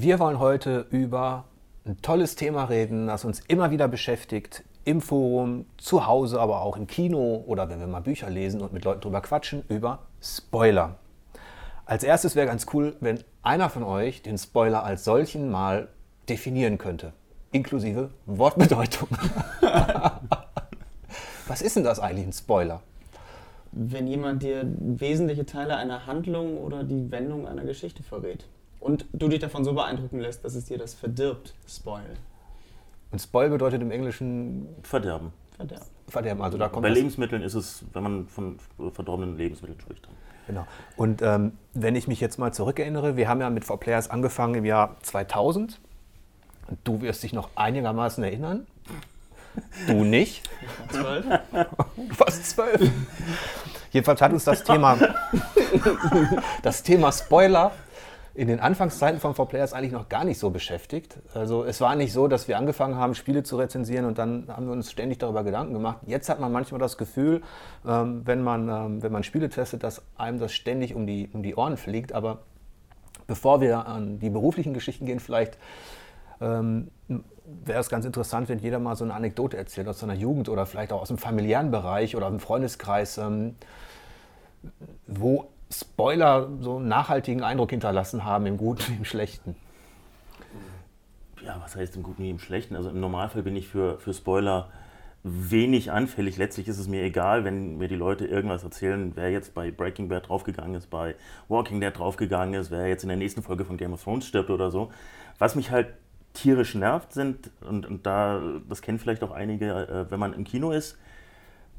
Wir wollen heute über ein tolles Thema reden, das uns immer wieder beschäftigt, im Forum, zu Hause, aber auch im Kino oder wenn wir mal Bücher lesen und mit Leuten drüber quatschen, über Spoiler. Als erstes wäre ganz cool, wenn einer von euch den Spoiler als solchen mal definieren könnte, inklusive Wortbedeutung. Was ist denn das eigentlich, ein Spoiler? Wenn jemand dir wesentliche Teile einer Handlung oder die Wendung einer Geschichte verrät und du dich davon so beeindrucken lässt, dass es dir das verdirbt, Spoil. Und Spoil bedeutet im Englischen Verderben. Verderben. Verderben. Also da kommt Bei Lebensmitteln ist es, wenn man von verdorbenen Lebensmitteln spricht. dann. Genau. Und ähm, wenn ich mich jetzt mal zurückerinnere, wir haben ja mit 4Players angefangen im Jahr 2000. Und du wirst dich noch einigermaßen erinnern. Du nicht. Zwölf? Du warst zwölf. Jedenfalls hat uns das Thema, das Thema Spoiler in den Anfangszeiten von 4Players eigentlich noch gar nicht so beschäftigt. Also es war nicht so, dass wir angefangen haben, Spiele zu rezensieren und dann haben wir uns ständig darüber Gedanken gemacht. Jetzt hat man manchmal das Gefühl, ähm, wenn, man, ähm, wenn man Spiele testet, dass einem das ständig um die, um die Ohren fliegt. Aber bevor wir an die beruflichen Geschichten gehen, vielleicht ähm, wäre es ganz interessant, wenn jeder mal so eine Anekdote erzählt aus seiner Jugend oder vielleicht auch aus dem familiären Bereich oder im Freundeskreis, ähm, wo Spoiler so einen nachhaltigen Eindruck hinterlassen haben, im Guten wie im Schlechten. Ja, was heißt im Guten wie im Schlechten? Also im Normalfall bin ich für, für Spoiler wenig anfällig. Letztlich ist es mir egal, wenn mir die Leute irgendwas erzählen, wer jetzt bei Breaking Bad draufgegangen ist, bei Walking Dead draufgegangen ist, wer jetzt in der nächsten Folge von Game of Thrones stirbt oder so. Was mich halt tierisch nervt sind, und, und da, das kennen vielleicht auch einige, äh, wenn man im Kino ist,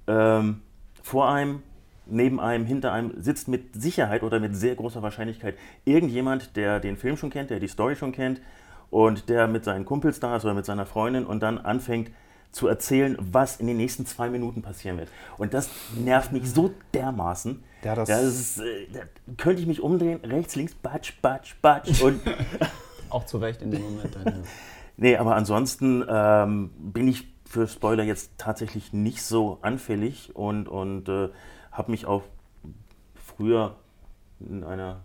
ähm, vor einem, neben einem, hinter einem sitzt mit Sicherheit oder mit sehr großer Wahrscheinlichkeit irgendjemand, der den Film schon kennt, der die Story schon kennt und der mit seinen Kumpels da ist oder mit seiner Freundin und dann anfängt zu erzählen, was in den nächsten zwei Minuten passieren wird. Und das nervt mich so dermaßen. Ja, das- ist, äh, da könnte ich mich umdrehen, rechts, links, batsch, batsch, batsch und Auch zu Recht in dem Moment. Dann, ja. Nee, aber ansonsten ähm, bin ich für Spoiler jetzt tatsächlich nicht so anfällig und, und äh, habe mich auch früher in einer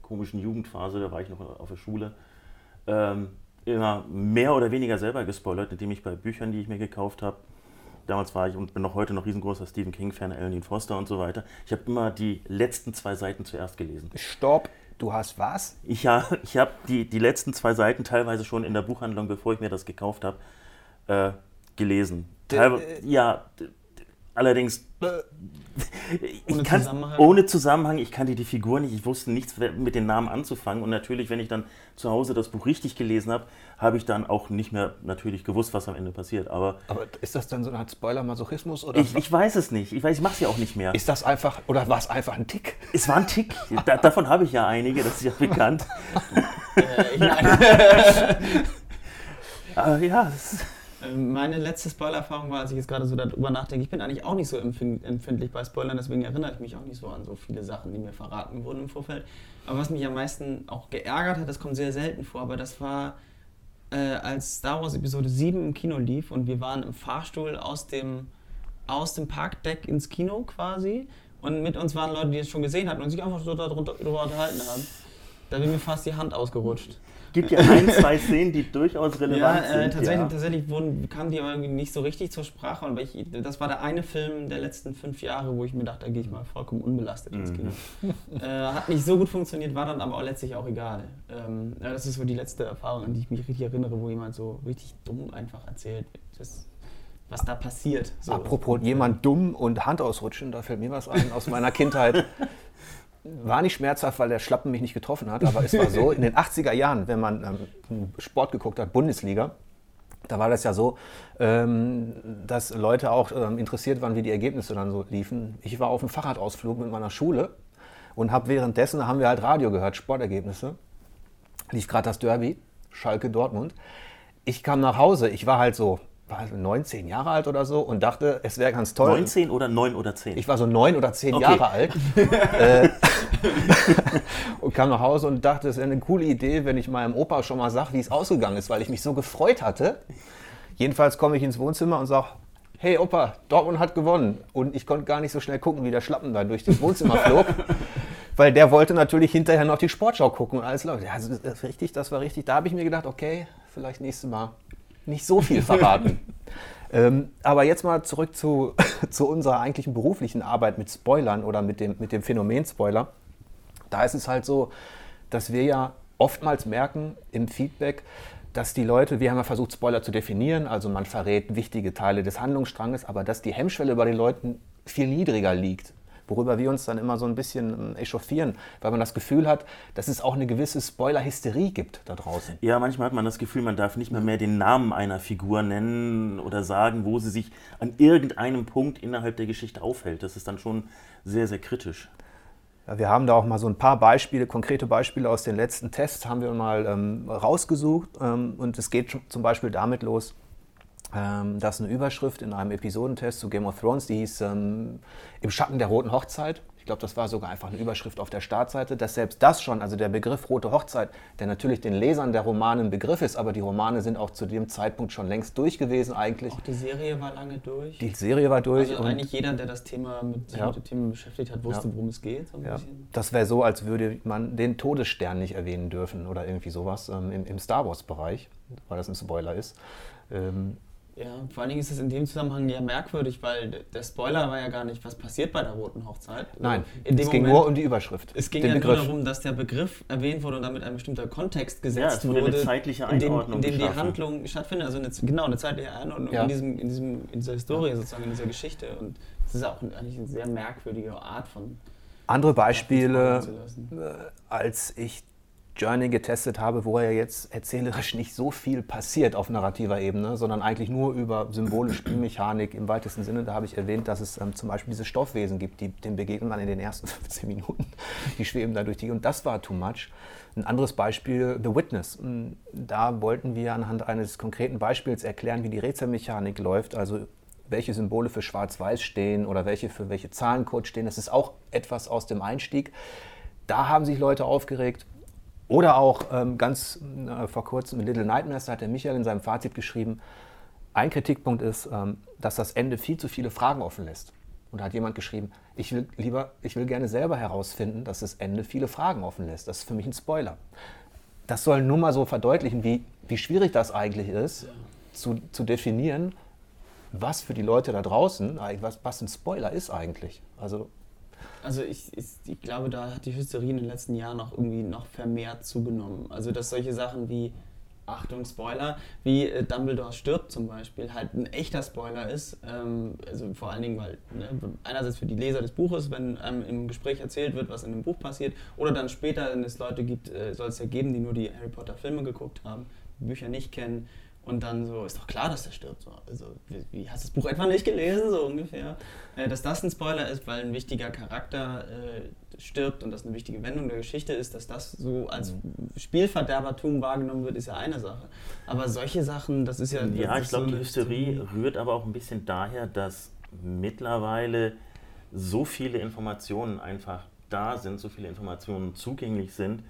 komischen Jugendphase, da war ich noch auf der Schule, ähm, immer mehr oder weniger selber gespoilert, indem ich bei Büchern, die ich mir gekauft habe, damals war ich und bin noch heute noch riesengroßer Stephen King-Fan, Alan Foster und so weiter, ich habe immer die letzten zwei Seiten zuerst gelesen. Stopp, du hast was? Ich, ja, ich habe die, die letzten zwei Seiten teilweise schon in der Buchhandlung, bevor ich mir das gekauft habe, äh, gelesen. Teilwe äh, ja, allerdings Ohne kann- Zusammenhang? ohne Zusammenhang. Ich kannte die Figur nicht, ich wusste nichts mit den Namen anzufangen. Und natürlich, wenn ich dann zu Hause das Buch richtig gelesen habe, habe ich dann auch nicht mehr natürlich gewusst, was am Ende passiert. Aber Aber ist das dann so Art Spoiler-Masochismus? Oder ich, ich weiß es nicht. Ich weiß, ich mache es ja auch nicht mehr. ist das einfach, oder war es einfach ein Tick? es war ein Tick. Da, davon habe ich ja einige, das ist ja bekannt. Äh, Aber ja, das ist, Ähm, Meine letzte Spoiler-Erfahrung war, als ich jetzt gerade so darüber nachdenke, ich bin eigentlich auch nicht so empfin- empfindlich bei Spoilern, deswegen erinnere ich mich auch nicht so an so viele Sachen, die mir verraten wurden im Vorfeld. Aber was mich am meisten auch geärgert hat, das kommt sehr selten vor, aber das war, äh, als Star Wars Episode 7 im Kino lief und wir waren im Fahrstuhl aus dem, aus dem Parkdeck ins Kino quasi und mit uns waren Leute, die es schon gesehen hatten und sich einfach so darüber unterhalten haben. Da wäre mir fast die Hand ausgerutscht. Gibt ja ein, zwei Szenen, die durchaus Ja, relevant äh, sind. tatsächlich, ja. tatsächlich wurden, kamen die aber irgendwie nicht so richtig zur Sprache. Und weil ich, das war der eine Film der letzten fünf Jahre, wo ich mir dachte, da gehe ich mal vollkommen unbelastet ins Kino. äh, hat nicht so gut funktioniert, war dann aber auch letztlich auch egal. Ähm, ja, das ist so die letzte Erfahrung, an die ich mich richtig erinnere, wo jemand so richtig dumm einfach erzählt, das, was da passiert. So. Apropos jemand dumm und Hand ausrutschen, da fällt mir was ein aus meiner Kindheit. War nicht schmerzhaft, weil der Schlappen mich nicht getroffen hat, aber es war so, in den 80er Jahren, wenn man ähm, Sport geguckt hat, Bundesliga, da war das ja so, ähm, dass Leute auch ähm, interessiert waren, wie die Ergebnisse dann so liefen. Ich war auf einem Fahrradausflug mit meiner Schule und habe währenddessen, da haben wir halt Radio gehört, Sportergebnisse. Lief gerade das Derby, Schalke Dortmund. Ich kam nach Hause, ich war halt so, war halt 19 Jahre alt oder so und dachte, es wäre ganz toll. 19 oder 9 oder 10? Ich war so neun oder zehn Okay. Jahre alt äh, und kam nach Hause und dachte, es wäre eine coole Idee, wenn ich meinem Opa schon mal sage, wie es ausgegangen ist, weil ich mich so gefreut hatte. Jedenfalls komme ich ins Wohnzimmer und sage, hey Opa, Dortmund hat gewonnen. Und ich konnte gar nicht so schnell gucken, wie der Schlappen da durch das Wohnzimmer flog. weil der wollte natürlich hinterher noch die Sportschau gucken und alles läuft. Ja, also das ist richtig, das war richtig. Da habe ich mir gedacht, okay, vielleicht nächstes Mal nicht so viel verraten. ähm, aber jetzt mal zurück zu, zu unserer eigentlichen beruflichen Arbeit mit Spoilern oder mit dem, mit dem Phänomen Spoiler. Da ist es halt so, dass wir ja oftmals merken im Feedback, dass die Leute, wir haben ja versucht, Spoiler zu definieren, also man verrät wichtige Teile des Handlungsstranges, aber dass die Hemmschwelle bei den Leuten viel niedriger liegt worüber wir uns dann immer so ein bisschen ähm, echauffieren, weil man das Gefühl hat, dass es auch eine gewisse Spoiler-Hysterie gibt da draußen. Ja, manchmal hat man das Gefühl, man darf nicht mehr, mehr den Namen einer Figur nennen oder sagen, wo sie sich an irgendeinem Punkt innerhalb der Geschichte aufhält. Das ist dann schon sehr, sehr kritisch. Wir haben da auch mal so ein paar Beispiele, konkrete Beispiele aus den letzten Tests haben wir mal ähm, rausgesucht. Ähm, und es geht zum Beispiel damit los, ähm, das ist eine Überschrift in einem Episodentest zu Game of Thrones, die hieß ähm, Im Schatten der roten Hochzeit. Ich glaube, das war sogar einfach eine Überschrift auf der Startseite, dass selbst das schon, also der Begriff rote Hochzeit, der natürlich den Lesern der Romane ein Begriff ist, aber die Romane sind auch zu dem Zeitpunkt schon längst durch gewesen eigentlich. Auch die Serie war lange durch. Die Serie war durch. Also eigentlich jeder, der das Thema mit, ja. mit dem Thema beschäftigt hat, wusste, Ja. worum es geht. So Ja. Das wäre so, als würde man den Todesstern nicht erwähnen dürfen oder irgendwie sowas ähm, im, im Star Wars-Bereich, weil das ein Spoiler ist. Ähm, Ja, vor allen Dingen ist es in dem Zusammenhang ja merkwürdig, weil der Spoiler war ja gar nicht, was passiert bei der roten Hochzeit. Also nein, in dem es ging Moment, nur um die Überschrift. es ging den ja Begriff. nur darum, dass der Begriff erwähnt wurde und damit ein bestimmter Kontext gesetzt es wurde eine zeitliche in dem, Einordnung in dem die. Handlung stattfindet. Also eine, genau, eine zeitliche Einordnung Ja. in, diesem, in, diesem, in dieser Historie sozusagen, in dieser Geschichte. Und es ist auch eigentlich eine sehr merkwürdige Art von Andere Beispiele, äh, als ich Journey getestet habe, wo ja jetzt erzählerisch nicht so viel passiert auf narrativer Ebene, sondern eigentlich nur über Symbole, Spielmechanik im weitesten Sinne. Da habe ich erwähnt, dass es ähm, zum Beispiel diese Stoffwesen gibt, die, dem begegnet man in den ersten 15 Minuten. Die schweben da durch die und das war too much. Ein anderes Beispiel, The Witness. Mm, Da wollten wir anhand eines konkreten Beispiels erklären, wie die Rätselmechanik läuft, also welche Symbole für Schwarz-Weiß stehen oder welche für welche Zahlencodes stehen. Das ist auch etwas aus dem Einstieg. Da haben sich Leute aufgeregt. Oder auch ähm, ganz äh, vor kurzem mit Little Nightmares, da hat der Michael in seinem Fazit geschrieben, ein Kritikpunkt ist, ähm, dass das Ende viel zu viele Fragen offen lässt. Und da hat jemand geschrieben, ich will lieber, ich will gerne selber herausfinden, dass das Ende viele Fragen offen lässt. Das ist für mich ein Spoiler. Das soll nur mal so verdeutlichen, wie, wie schwierig das eigentlich ist, zu, zu definieren, was für die Leute da draußen, was, was ein Spoiler ist eigentlich. Also Also ich, ich, ich glaube, da hat die Hysterie in den letzten Jahren auch irgendwie noch vermehrt zugenommen. Also dass solche Sachen wie, Achtung, Spoiler, wie äh, Dumbledore stirbt zum Beispiel, halt ein echter Spoiler ist. Ähm, also vor allen Dingen, weil ne, einerseits für die Leser des Buches, wenn einem im Gespräch erzählt wird, was in dem Buch passiert, oder dann später, wenn es Leute gibt, äh, soll es ja geben, die nur die Harry Potter Filme geguckt haben, die Bücher nicht kennen. Und dann so, ist doch klar, dass der stirbt. So. Also, wie, wie, hast du das Buch etwa nicht gelesen, so ungefähr? Äh, dass das ein Spoiler ist, weil ein wichtiger Charakter äh, stirbt und das eine wichtige Wendung der Geschichte ist, dass das so als Spielverderbertum wahrgenommen wird, ist ja eine Sache. Aber solche Sachen, das ist ja. Ja, ich glaube, so die Hysterie rührt aber auch ein bisschen daher, dass mittlerweile so viele Informationen einfach da sind, so viele Informationen zugänglich sind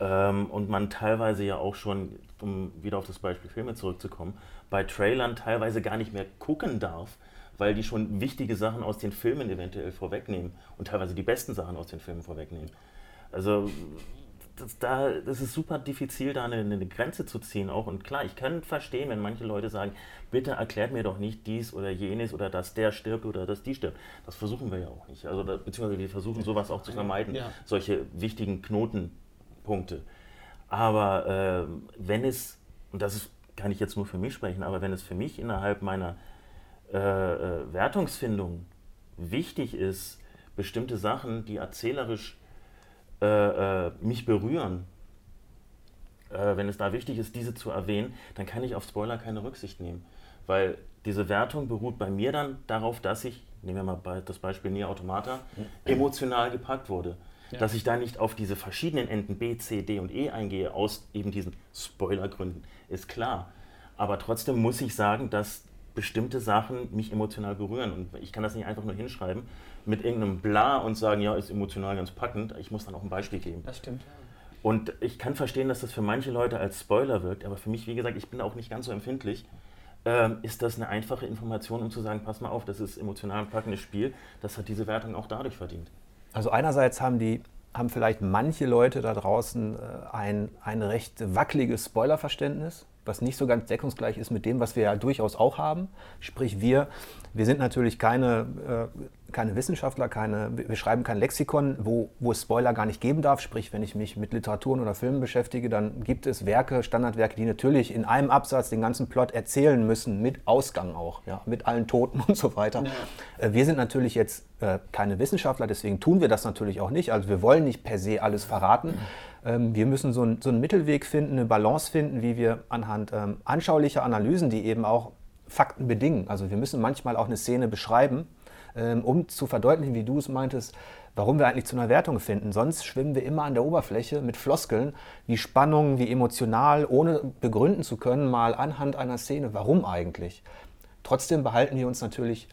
ähm, und man teilweise ja auch schon, um wieder auf das Beispiel Filme zurückzukommen, bei Trailern teilweise gar nicht mehr gucken darf, weil die schon wichtige Sachen aus den Filmen eventuell vorwegnehmen und teilweise die besten Sachen aus den Filmen vorwegnehmen. Also das, da, das ist super diffizil, da eine, eine Grenze zu ziehen auch. Und klar, ich kann verstehen, wenn manche Leute sagen, bitte erklärt mir doch nicht dies oder jenes oder dass der stirbt oder dass die stirbt. Das versuchen wir ja auch nicht. Also beziehungsweise wir versuchen sowas auch zu vermeiden, Ja. solche wichtigen Knotenpunkte. Aber ähm, wenn es, und das ist, kann ich jetzt nur für mich sprechen, aber wenn es für mich innerhalb meiner äh, äh, Wertungsfindung wichtig ist, bestimmte Sachen, die erzählerisch äh, äh, mich berühren, äh, wenn es da wichtig ist, diese zu erwähnen, dann kann ich auf Spoiler keine Rücksicht nehmen. Weil diese Wertung beruht bei mir dann darauf, dass ich, nehmen wir mal das Beispiel Nier Automata, emotional gepackt wurde. Ja. Dass ich da nicht auf diese verschiedenen Enden B, C, D und E eingehe, aus eben diesen Spoilergründen, ist klar. Aber trotzdem muss ich sagen, dass bestimmte Sachen mich emotional berühren. Und ich kann das nicht einfach nur hinschreiben mit irgendeinem Bla und sagen, ja, ist emotional ganz packend. Ich muss dann auch ein Beispiel geben. Das stimmt. Und ich kann verstehen, dass das für manche Leute als Spoiler wirkt, aber für mich, wie gesagt, ich bin auch nicht ganz so empfindlich. Ähm, ist das eine einfache Information, um zu sagen, pass mal auf, das ist emotional ein packendes Spiel, das hat diese Wertung auch dadurch verdient. Also einerseits haben die haben vielleicht manche Leute da draußen äh, ein, ein recht wackeliges Spoilerverständnis, was nicht so ganz deckungsgleich ist mit dem, was wir ja durchaus auch haben. Sprich, wir, wir sind natürlich keine, äh, keine Wissenschaftler, keine, wir schreiben kein Lexikon, wo, wo es Spoiler gar nicht geben darf. Sprich, wenn ich mich mit Literaturen oder Filmen beschäftige, dann gibt es Werke, Standardwerke, die natürlich in einem Absatz den ganzen Plot erzählen müssen, mit Ausgang auch, ja, mit allen Toten und so weiter. Ja. Äh, wir sind natürlich jetzt äh, keine Wissenschaftler, deswegen tun wir das natürlich auch nicht. Also wir wollen nicht per se alles verraten. Ähm, wir müssen so, ein, so, einen Mittelweg finden, eine Balance finden, wie wir anhand ähm, anschaulicher Analysen, die eben auch Fakten bedingen. Also wir müssen manchmal auch eine Szene beschreiben, um zu verdeutlichen, wie du es meintest, warum wir eigentlich zu einer Wertung finden. Sonst schwimmen wir immer an der Oberfläche mit Floskeln, wie Spannung, wie emotional, ohne begründen zu können, mal anhand einer Szene, warum eigentlich. Trotzdem behalten wir uns natürlich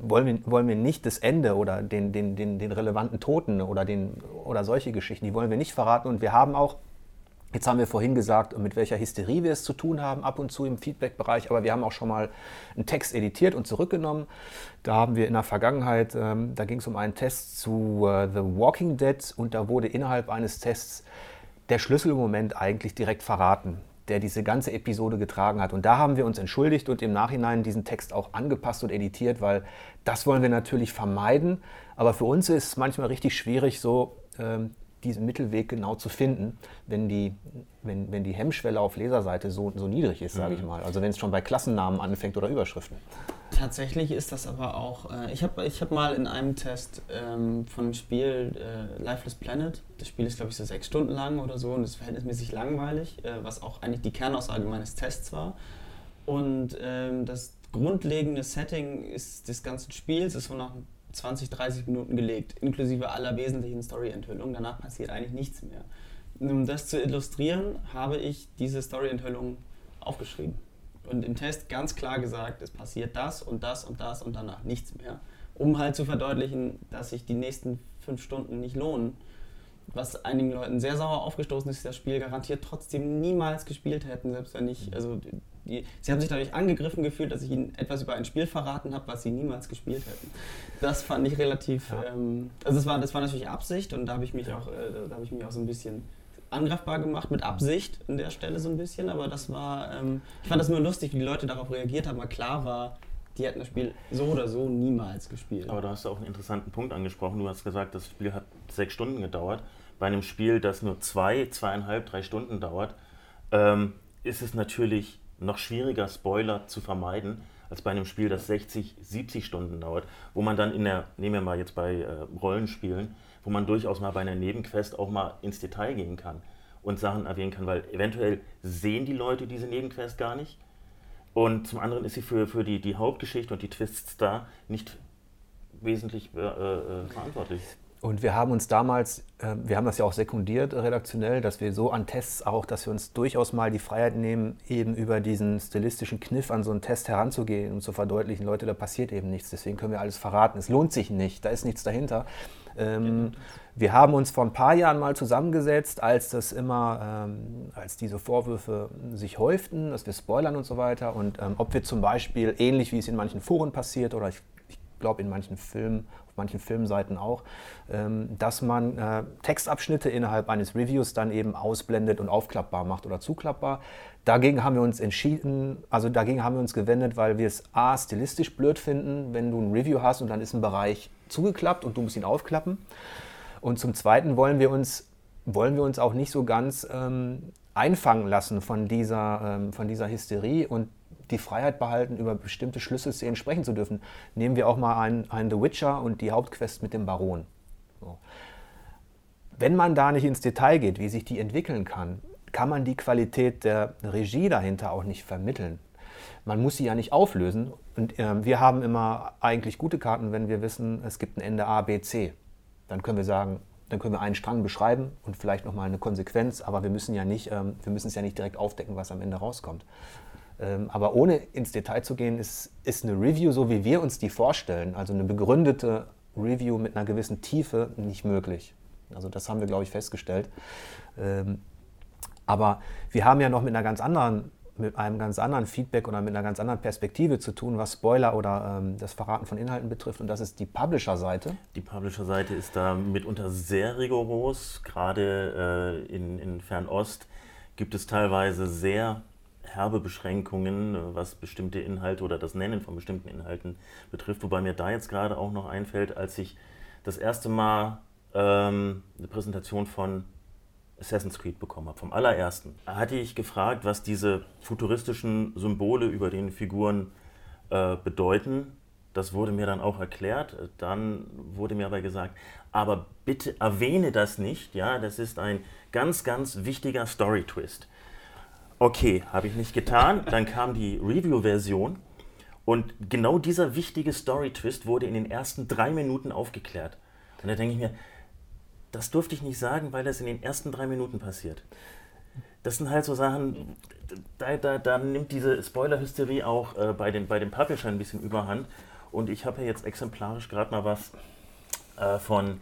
wollen wir, wollen wir nicht das Ende oder den, den, den, den relevanten Toten oder, den, oder solche Geschichten, die wollen wir nicht verraten. Und wir haben auch, jetzt haben wir vorhin gesagt, mit welcher Hysterie wir es zu tun haben, ab und zu im Feedback-Bereich, aber wir haben auch schon mal einen Text editiert und zurückgenommen. Da haben wir in der Vergangenheit, ähm, da ging es um einen Test zu uh, The Walking Dead und da wurde innerhalb eines Tests der Schlüsselmoment eigentlich direkt verraten der diese ganze Episode getragen hat. Und da haben wir uns entschuldigt und im Nachhinein diesen Text auch angepasst und editiert, weil das wollen wir natürlich vermeiden. Aber für uns ist es manchmal richtig schwierig, so ähm, diesen Mittelweg genau zu finden, wenn die, wenn, wenn die Hemmschwelle auf Leserseite so, so niedrig ist, sage ich mhm. mal. Also wenn es schon bei Klassennamen anfängt oder Überschriften. Tatsächlich ist das aber auch, äh, ich habe ich hab mal in einem Test ähm, von dem Spiel äh, Lifeless Planet, das Spiel ist glaube ich so sechs Stunden lang oder so und ist verhältnismäßig langweilig, äh, was auch eigentlich die Kernaussage meines Tests war. Und ähm, das grundlegende Setting ist des ganzen Spiels ist so nach 20, 30 Minuten gelegt, inklusive aller wesentlichen Story-Enthüllungen. Danach passiert eigentlich nichts mehr. Um das zu illustrieren, habe ich diese Story-Enthüllung aufgeschrieben. Und im Test ganz klar gesagt, es passiert das und das und das und danach nichts mehr. Um halt zu verdeutlichen, dass sich die nächsten fünf Stunden nicht lohnen. Was einigen Leuten sehr sauer aufgestoßen ist, das Spiel garantiert trotzdem niemals gespielt hätten, selbst wenn ich, also die, sie haben sich dadurch angegriffen gefühlt, dass ich ihnen etwas über ein Spiel verraten habe, was sie niemals gespielt hätten. Das fand ich relativ, ja. ähm, also das war, das war natürlich Absicht und da habe ich mich auch, äh, da habe ich mich auch so ein bisschen angreifbar gemacht, mit Absicht an der Stelle so ein bisschen, aber das war, ähm, ich fand das nur lustig, wie die Leute darauf reagiert haben, weil klar war, die hätten das Spiel so oder so niemals gespielt. Aber da hast du auch einen interessanten Punkt angesprochen. Du hast gesagt, das Spiel hat sechs Stunden gedauert. Bei einem Spiel, das nur zwei, zweieinhalb, drei Stunden dauert, ähm, ist es natürlich noch schwieriger, Spoiler zu vermeiden, als bei einem Spiel, das 60, 70 Stunden dauert, wo man dann in der, nehmen wir mal jetzt bei äh, Rollenspielen, wo man durchaus mal bei einer Nebenquest auch mal ins Detail gehen kann und Sachen erwähnen kann, weil eventuell sehen die Leute diese Nebenquest gar nicht. Und zum anderen ist sie für, für die, die Hauptgeschichte und die Twists da nicht wesentlich äh, äh, verantwortlich. Und wir haben uns damals, äh, wir haben das ja auch sekundiert redaktionell, dass wir so an Tests auch, dass wir uns durchaus mal die Freiheit nehmen, eben über diesen stilistischen Kniff an so einen Test heranzugehen und zu verdeutlichen, Leute, da passiert eben nichts, deswegen können wir alles verraten. Es lohnt sich nicht, da ist nichts dahinter. Ähm, wir haben uns vor ein paar Jahren mal zusammengesetzt, als das immer, ähm, als diese Vorwürfe sich häuften, dass wir spoilern und so weiter und ähm, ob wir zum Beispiel, ähnlich wie es in manchen Foren passiert oder ich, ich glaube in manchen Filmen manchen Filmseiten auch, ähm, dass man äh, Textabschnitte innerhalb eines Reviews dann eben ausblendet und aufklappbar macht oder zuklappbar. Dagegen haben wir uns entschieden, also dagegen haben wir uns gewendet, weil wir es a stilistisch blöd finden, wenn du ein Review hast und dann ist ein Bereich zugeklappt und du musst ihn aufklappen. Und zum Zweiten wollen wir uns, wollen wir uns auch nicht so ganz ähm, einfangen lassen von dieser, ähm, von dieser Hysterie und die Freiheit behalten, über bestimmte Schlüsselszenen sprechen zu dürfen. Nehmen wir auch mal einen, einen The Witcher und die Hauptquest mit dem Baron. So. Wenn man da nicht ins Detail geht, wie sich die entwickeln kann, kann man die Qualität der Regie dahinter auch nicht vermitteln. Man muss sie ja nicht auflösen. Und äh, wir haben immer eigentlich gute Karten, wenn wir wissen, es gibt ein Ende A, B, C. Dann können wir sagen, dann können wir einen Strang beschreiben und vielleicht nochmal eine Konsequenz, aber wir müssen ja nicht, ähm, wir müssen es ja nicht direkt aufdecken, was am Ende rauskommt. Ähm, aber ohne ins Detail zu gehen, ist, ist eine Review, so wie wir uns die vorstellen, also eine begründete Review mit einer gewissen Tiefe, nicht möglich. Also das haben wir, glaube ich, festgestellt. Ähm, aber wir haben ja noch mit einer ganz anderen mit einem ganz anderen Feedback oder mit einer ganz anderen Perspektive zu tun, was Spoiler oder ähm, das Verraten von Inhalten betrifft. Und das ist die Publisher-Seite. Die Publisher-Seite ist da mitunter sehr rigoros. Gerade äh, in, in Fernost gibt es teilweise sehr herbe Beschränkungen, was bestimmte Inhalte oder das Nennen von bestimmten Inhalten betrifft. Wobei mir da jetzt gerade auch noch einfällt, als ich das erste Mal ähm, eine Präsentation von Assassin's Creed bekommen habe, vom allerersten, hatte ich gefragt, was diese futuristischen Symbole über den Figuren äh, bedeuten. Das wurde mir dann auch erklärt. Dann wurde mir aber gesagt, aber bitte erwähne das nicht. Ja, das ist ein ganz, ganz wichtiger Story-Twist. Okay, habe ich nicht getan. Dann kam die Review-Version und genau dieser wichtige Story-Twist wurde in den ersten drei Minuten aufgeklärt. Und da denke ich mir, das durfte ich nicht sagen, weil das in den ersten drei Minuten passiert. Das sind halt so Sachen, da, da, da nimmt diese Spoiler-Hysterie auch äh, bei, den, bei den Publishern ein bisschen überhand. Und ich habe ja jetzt exemplarisch gerade mal was äh, von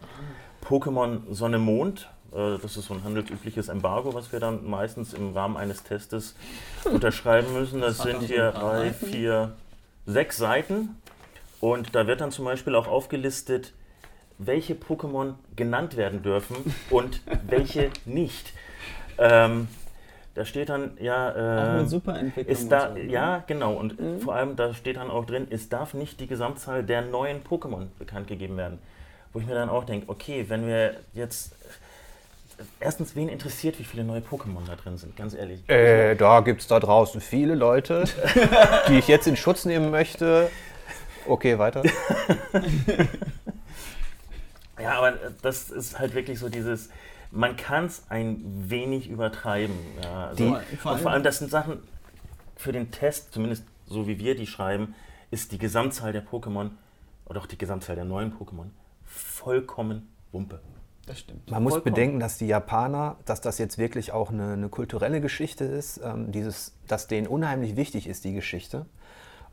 Pokémon Sonne Mond. Äh, das ist so ein handelsübliches Embargo, was wir dann meistens im Rahmen eines Testes unterschreiben müssen. Das sind hier drei, vier, sechs Seiten. Und da wird dann zum Beispiel auch aufgelistet, welche Pokémon genannt werden dürfen und welche nicht. Ähm, da steht dann ja. Äh, Superentwicklung. Ist da, so, ne? ja, genau. Und mhm. vor allem, da steht dann auch drin, es darf nicht die Gesamtzahl der neuen Pokémon bekannt gegeben werden. Wo ich mir dann auch denke, okay, wenn wir jetzt. Erstens, wen interessiert, wie viele neue Pokémon da drin sind, ganz ehrlich. Äh, da gibt es da draußen viele Leute, die ich jetzt in Schutz nehmen möchte. Okay, weiter. Ja, aber das ist halt wirklich so dieses, man kann es ein wenig übertreiben. Ja, also die, vor, allem, vor allem, das sind Sachen für den Test, zumindest so wie wir die schreiben, ist die Gesamtzahl der Pokémon oder auch die Gesamtzahl der neuen Pokémon vollkommen Wumpe. Das stimmt. Man muss bedenken, dass die Japaner, dass das jetzt wirklich auch eine, eine kulturelle Geschichte ist, ähm, dieses, dass denen unheimlich wichtig ist, die Geschichte.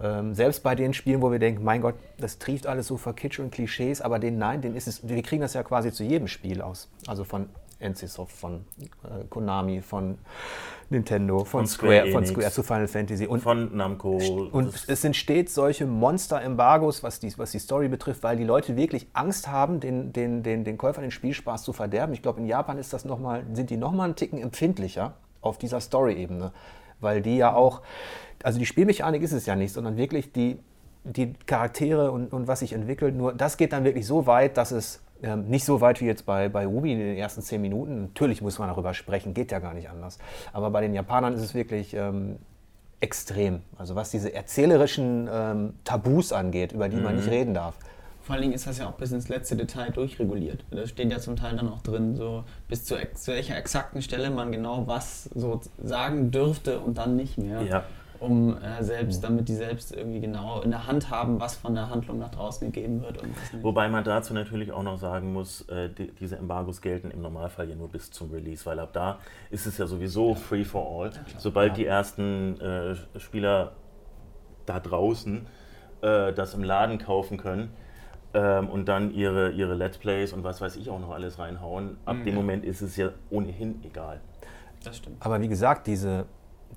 Ähm, selbst bei den Spielen, wo wir denken, mein Gott, das trieft alles so vor Kitsch und Klischees, aber den nein, den ist es, wir kriegen das ja quasi zu jedem Spiel aus. Also von NCSoft, von äh, Konami, von Nintendo, von, Square, Square von Square zu Final Fantasy und von Namco. Und es sind stets solche Monster-Embargos, was die, was die Story betrifft, weil die Leute wirklich Angst haben, den, den, den, den Käufern den Spielspaß zu verderben. Ich glaube, in Japan ist das noch mal, sind die nochmal einen Ticken empfindlicher auf dieser Story-Ebene, weil die ja auch also die Spielmechanik ist es ja nicht, sondern wirklich die, die Charaktere und, und was sich entwickelt. Nur das geht dann wirklich so weit, dass es ähm, nicht so weit wie jetzt bei, bei Ruby in den ersten zehn Minuten. Natürlich muss man darüber sprechen, geht ja gar nicht anders. Aber bei den Japanern ist es wirklich ähm, extrem. Also was diese erzählerischen ähm, Tabus angeht, über die mhm. man nicht mhm. reden darf. Vor allen Dingen ist das ja auch bis ins letzte Detail durchreguliert. Da steht ja zum Teil dann auch drin, so bis zu, zu welcher exakten Stelle man genau was so sagen dürfte und dann nicht mehr. Ja um äh, selbst, mhm. damit die selbst irgendwie genau in der Hand haben, was von der Handlung nach draußen gegeben wird. Wobei man dazu natürlich auch noch sagen muss, äh, die, diese Embargos gelten im Normalfall ja nur bis zum Release, weil ab da ist es ja sowieso ja. free for all. Ja, Sobald ja. die ersten äh, Spieler da draußen äh, das im Laden kaufen können, ähm, und dann ihre, ihre Let's Plays und was weiß ich auch noch alles reinhauen. Ab mhm. dem Moment ist es ja ohnehin egal. Das stimmt. Aber wie gesagt, diese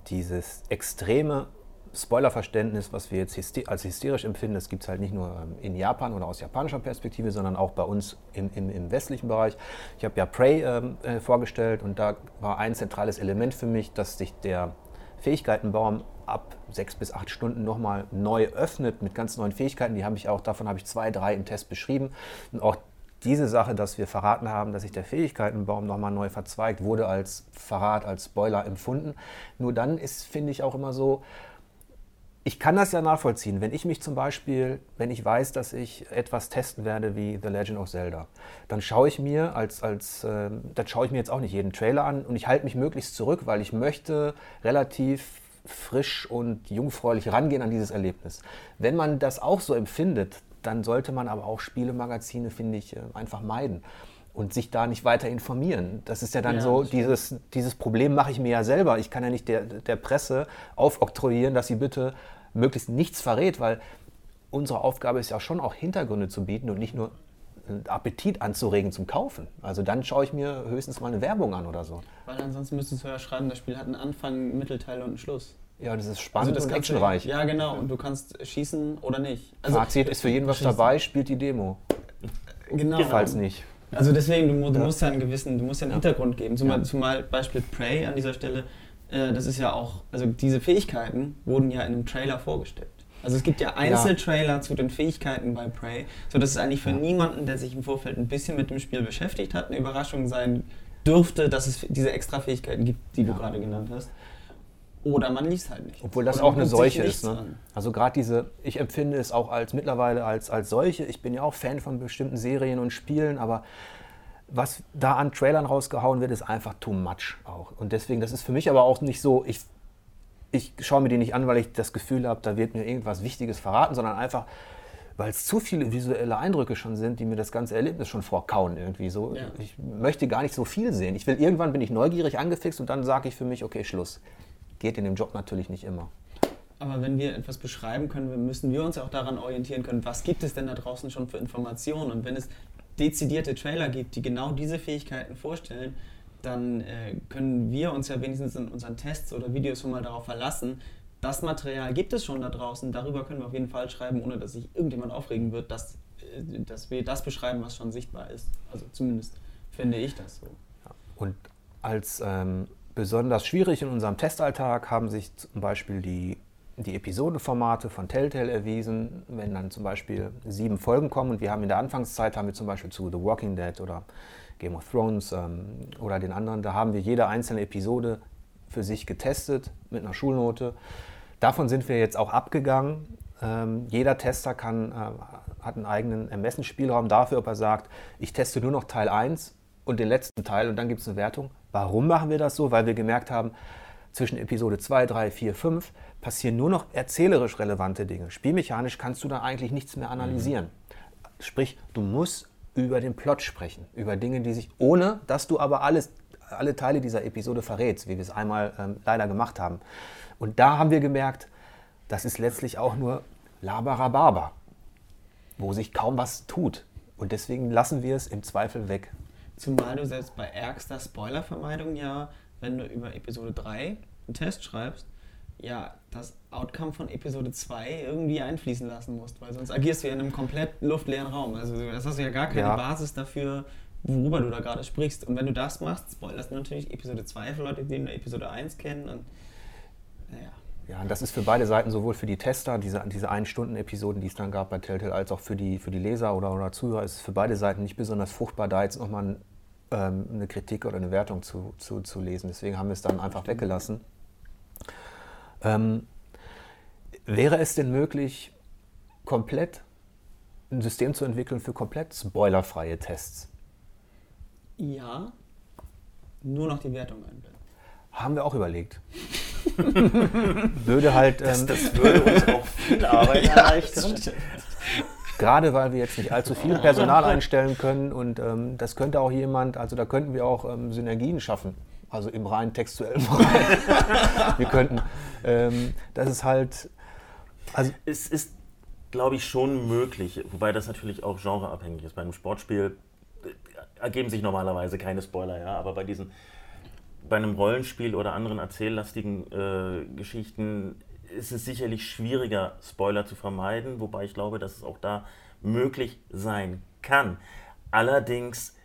dieses extreme Spoilerverständnis, was wir jetzt als hysterisch empfinden, das gibt es halt nicht nur ähm, in Japan oder aus japanischer Perspektive, sondern auch bei uns im, im, im westlichen Bereich. Ich habe ja Prey ähm, äh, vorgestellt und da war ein zentrales Element für mich, dass sich der Fähigkeitenbaum ab sechs bis acht Stunden nochmal neu öffnet mit ganz neuen Fähigkeiten. Die habe ich auch, davon habe ich zwei, drei im Test beschrieben. Und auch diese Sache, dass wir verraten haben, dass sich der Fähigkeitenbaum nochmal neu verzweigt, wurde als Verrat, als Spoiler empfunden. Nur dann ist, finde ich, auch immer so, ich kann das ja nachvollziehen. Wenn ich mich zum Beispiel, wenn ich weiß, dass ich etwas testen werde wie The Legend of Zelda, dann schaue ich mir als, als äh, dann schaue ich mir jetzt auch nicht jeden Trailer an und ich halte mich möglichst zurück, weil ich möchte relativ frisch und jungfräulich rangehen an dieses Erlebnis. Wenn man das auch so empfindet, dann sollte man aber auch Spielemagazine, finde ich, äh, einfach meiden und sich da nicht weiter informieren. Das ist ja dann ja, so, dieses, dieses Problem mache ich mir ja selber. Ich kann ja nicht der, der Presse aufoktroyieren, dass sie bitte möglichst nichts verrät, weil unsere Aufgabe ist ja schon auch Hintergründe zu bieten und nicht nur Appetit anzuregen zum Kaufen. Also dann schaue ich mir höchstens mal eine Werbung an oder so. Weil ansonsten müsstest du ja schreiben, das Spiel hat einen Anfang, einen Mittelteil und einen Schluss. Ja, das ist spannend Also und kannst du- actionreich. Ja, genau. Und du kannst schießen oder nicht. Also, Fazit ist für jeden was dabei, spielt die Demo. genau. Falls nicht. Also deswegen, du, du Ja. musst ja einen gewissen, du musst ja einen Hintergrund geben. Zumal, zumal Beispiel Prey an dieser Stelle, äh, das ist ja auch, also diese Fähigkeiten wurden ja in einem Trailer vorgestellt. Also es gibt ja Einzeltrailer zu den Fähigkeiten bei Prey, sodass es eigentlich für niemanden, der sich im Vorfeld ein bisschen mit dem Spiel beschäftigt hat, eine Überraschung sein dürfte, dass es diese extra Fähigkeiten gibt, die du gerade genannt hast. Oder man liest halt nicht. Obwohl das Oder auch eine Seuche ist. Ne? Also gerade diese, ich empfinde es auch als mittlerweile als, als solche. Ich bin ja auch Fan von bestimmten Serien und Spielen, aber was da an Trailern rausgehauen wird, ist einfach too much auch. Und deswegen, das ist für mich aber auch nicht so, ich, ich schaue mir die nicht an, weil ich das Gefühl habe, da wird mir irgendwas Wichtiges verraten, sondern einfach, weil es zu viele visuelle Eindrücke schon sind, die mir das ganze Erlebnis schon vorkauen irgendwie so. Ja. Ich möchte gar nicht so viel sehen. Ich will irgendwann bin ich neugierig angefixt und dann sage ich für mich, okay, Schluss. Geht in dem Job natürlich nicht immer. Aber wenn wir etwas beschreiben können, müssen wir uns ja auch daran orientieren können, was gibt es denn da draußen schon für Informationen? Und wenn es dezidierte Trailer gibt, die genau diese Fähigkeiten vorstellen, dann äh, können wir uns ja wenigstens in unseren Tests oder Videos schon mal darauf verlassen, das Material gibt es schon da draußen, darüber können wir auf jeden Fall schreiben, ohne dass sich irgendjemand aufregen wird, dass, äh, dass wir das beschreiben, was schon sichtbar ist. Also zumindest finde ich das so. Und als ähm, besonders schwierig in unserem Testalltag haben sich zum Beispiel die, die Episodenformate von Telltale erwiesen. Wenn dann zum Beispiel sieben Folgen kommen und wir haben in der Anfangszeit haben wir zum Beispiel zu The Walking Dead oder Game of Thrones ähm, oder den anderen, da haben wir jede einzelne Episode für sich getestet mit einer Schulnote. Davon sind wir jetzt auch abgegangen. Ähm, jeder Tester kann, äh, hat einen eigenen Ermessensspielraum dafür, ob er sagt, ich teste nur noch Teil 1 und den letzten Teil und dann gibt es eine Wertung. Warum machen wir das so? Weil wir gemerkt haben, zwischen Episode 2, 3, 4, 5 passieren nur noch erzählerisch relevante Dinge. Spielmechanisch kannst du da eigentlich nichts mehr analysieren. Sprich, du musst über den Plot sprechen, über Dinge, die sich, ohne dass du aber alles, alle Teile dieser Episode verrätst, wie wir es einmal ähm, leider gemacht haben. Und da haben wir gemerkt, das ist letztlich auch nur Labarababa, wo sich kaum was tut. Und deswegen lassen wir es im Zweifel weg. Zumal du selbst bei ärgster Spoilervermeidung ja, wenn du über Episode 3 einen Test schreibst, ja, das Outcome von Episode 2 irgendwie einfließen lassen musst, weil sonst agierst du ja in einem komplett luftleeren Raum. Also das hast du ja gar keine Ja. Basis dafür, worüber du da gerade sprichst. Und wenn du das machst, spoilerst du natürlich Episode 2 für Leute, die nur Episode 1 kennen. Und, naja. Ja, und das ist für beide Seiten, sowohl für die Tester, diese, diese Ein-Stunden-Episoden, die es dann gab bei Telltale, als auch für die, für die Leser oder, oder Zuhörer, ist es für beide Seiten nicht besonders fruchtbar, da jetzt nochmal ein, ähm, eine Kritik oder eine Wertung zu, zu, zu lesen. Deswegen haben wir es dann einfach weggelassen. Ähm, wäre es denn möglich, komplett ein System zu entwickeln für komplett spoilerfreie Tests? Ja, nur noch die Wertung einblenden. Haben wir auch überlegt. Würde halt. Ähm, Das würde uns auch viel Arbeit erleichtern. Gerade weil wir jetzt nicht allzu viel Personal einstellen können und ähm, das könnte auch jemand, also da könnten wir auch ähm, Synergien schaffen, also im rein textuellen Bereich. wir könnten, ähm, das ist halt, also Es ist, glaube ich, schon möglich, wobei das natürlich auch genreabhängig ist. Bei einem Sportspiel äh, ergeben sich normalerweise keine Spoiler, ja, aber bei diesen, bei einem Rollenspiel oder anderen erzähllastigen äh, Geschichten ist es sicherlich schwieriger, Spoiler zu vermeiden, wobei ich glaube, dass es auch da möglich sein kann. Allerdings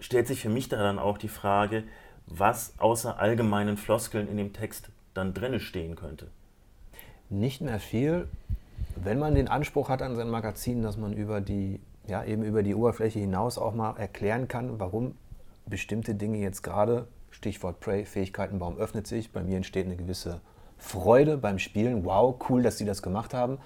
stellt sich für mich da dann auch die Frage, was außer allgemeinen Floskeln in dem Text dann drinne stehen könnte. nicht mehr viel, wenn man den Anspruch hat an sein Magazin, dass man über die, ja, eben über die Oberfläche hinaus auch mal erklären kann, warum bestimmte Dinge jetzt gerade, Stichwort Prey, Fähigkeitenbaum öffnet sich, bei mir entsteht eine gewisse Freude beim Spielen, wow, cool, dass sie das gemacht haben.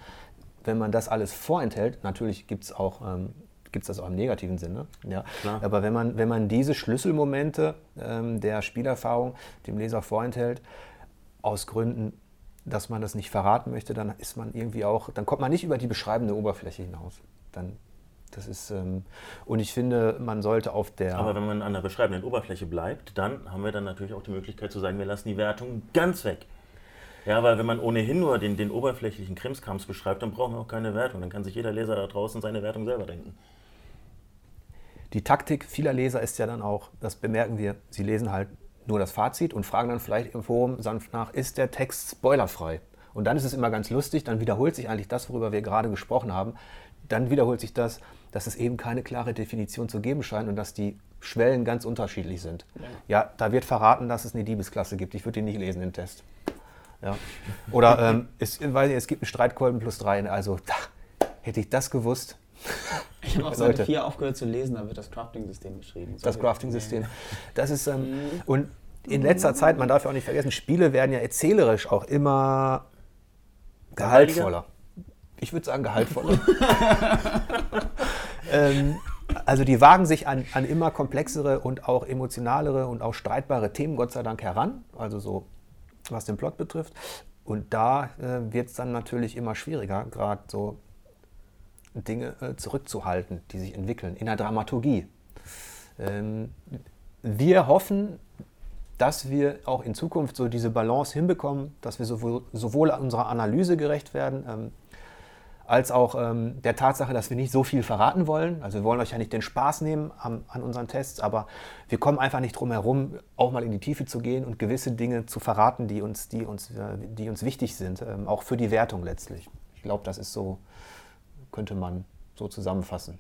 Wenn man das alles vorenthält, natürlich gibt es auch ähm, gibt es das auch im negativen Sinne. Ja. Klar. Aber wenn man, wenn man diese Schlüsselmomente ähm, der Spielerfahrung dem Leser vorenthält, aus Gründen, dass man das nicht verraten möchte, dann ist man irgendwie auch, dann kommt man nicht über die beschreibende Oberfläche hinaus. Dann, das ist, ähm, und ich finde, man sollte auf der. Aber wenn man an der beschreibenden Oberfläche bleibt, dann haben wir dann natürlich auch die Möglichkeit zu sagen, wir lassen die Wertung ganz weg. Ja, weil wenn man ohnehin nur den, den oberflächlichen Krimskrams beschreibt, dann brauchen wir auch keine Wertung. Dann kann sich jeder Leser da draußen seine Wertung selber denken. Die Taktik vieler Leser ist ja dann auch, das bemerken wir, sie lesen halt nur das Fazit und fragen dann vielleicht im Forum sanft nach, ist der Text spoilerfrei? Und dann ist es immer ganz lustig, dann wiederholt sich eigentlich das, worüber wir gerade gesprochen haben. Dann wiederholt sich das, dass es eben keine klare Definition zu geben scheint und dass die Schwellen ganz unterschiedlich sind. Ja, ja da wird verraten, dass es eine Diebesklasse gibt. Ich würde den nicht lesen, den Test. Ja. Oder ähm, es, weil es gibt einen Streitkolben plus drei. Also da, hätte ich das gewusst. Ich habe auf Seite 4 aufgehört zu lesen, da wird das Crafting-System beschrieben. Das Crafting-System. Das ist, ähm, mhm. und in letzter Zeit, man darf ja auch nicht vergessen, Spiele werden ja erzählerisch auch immer gehaltvoller. Ich würde sagen gehaltvoller. ähm, also die wagen sich an, an, immer komplexere und auch emotionalere und auch streitbare Themen, Gott sei Dank, heran. Also so, was den Plot betrifft. Und da äh, wird es dann natürlich immer schwieriger, gerade so Dinge äh, zurückzuhalten, die sich entwickeln in der Dramaturgie. Ähm, wir hoffen, dass wir auch in Zukunft so diese Balance hinbekommen, dass wir sowohl, sowohl unserer Analyse gerecht werden, ähm, als auch ähm, der Tatsache, dass wir nicht so viel verraten wollen. Also wir wollen euch ja nicht den Spaß nehmen am, an unseren Tests, aber wir kommen einfach nicht drum herum, auch mal in die Tiefe zu gehen und gewisse Dinge zu verraten, die uns, die uns, äh, die uns wichtig sind, ähm, auch für die Wertung letztlich. Ich glaube, das ist so, könnte man so zusammenfassen.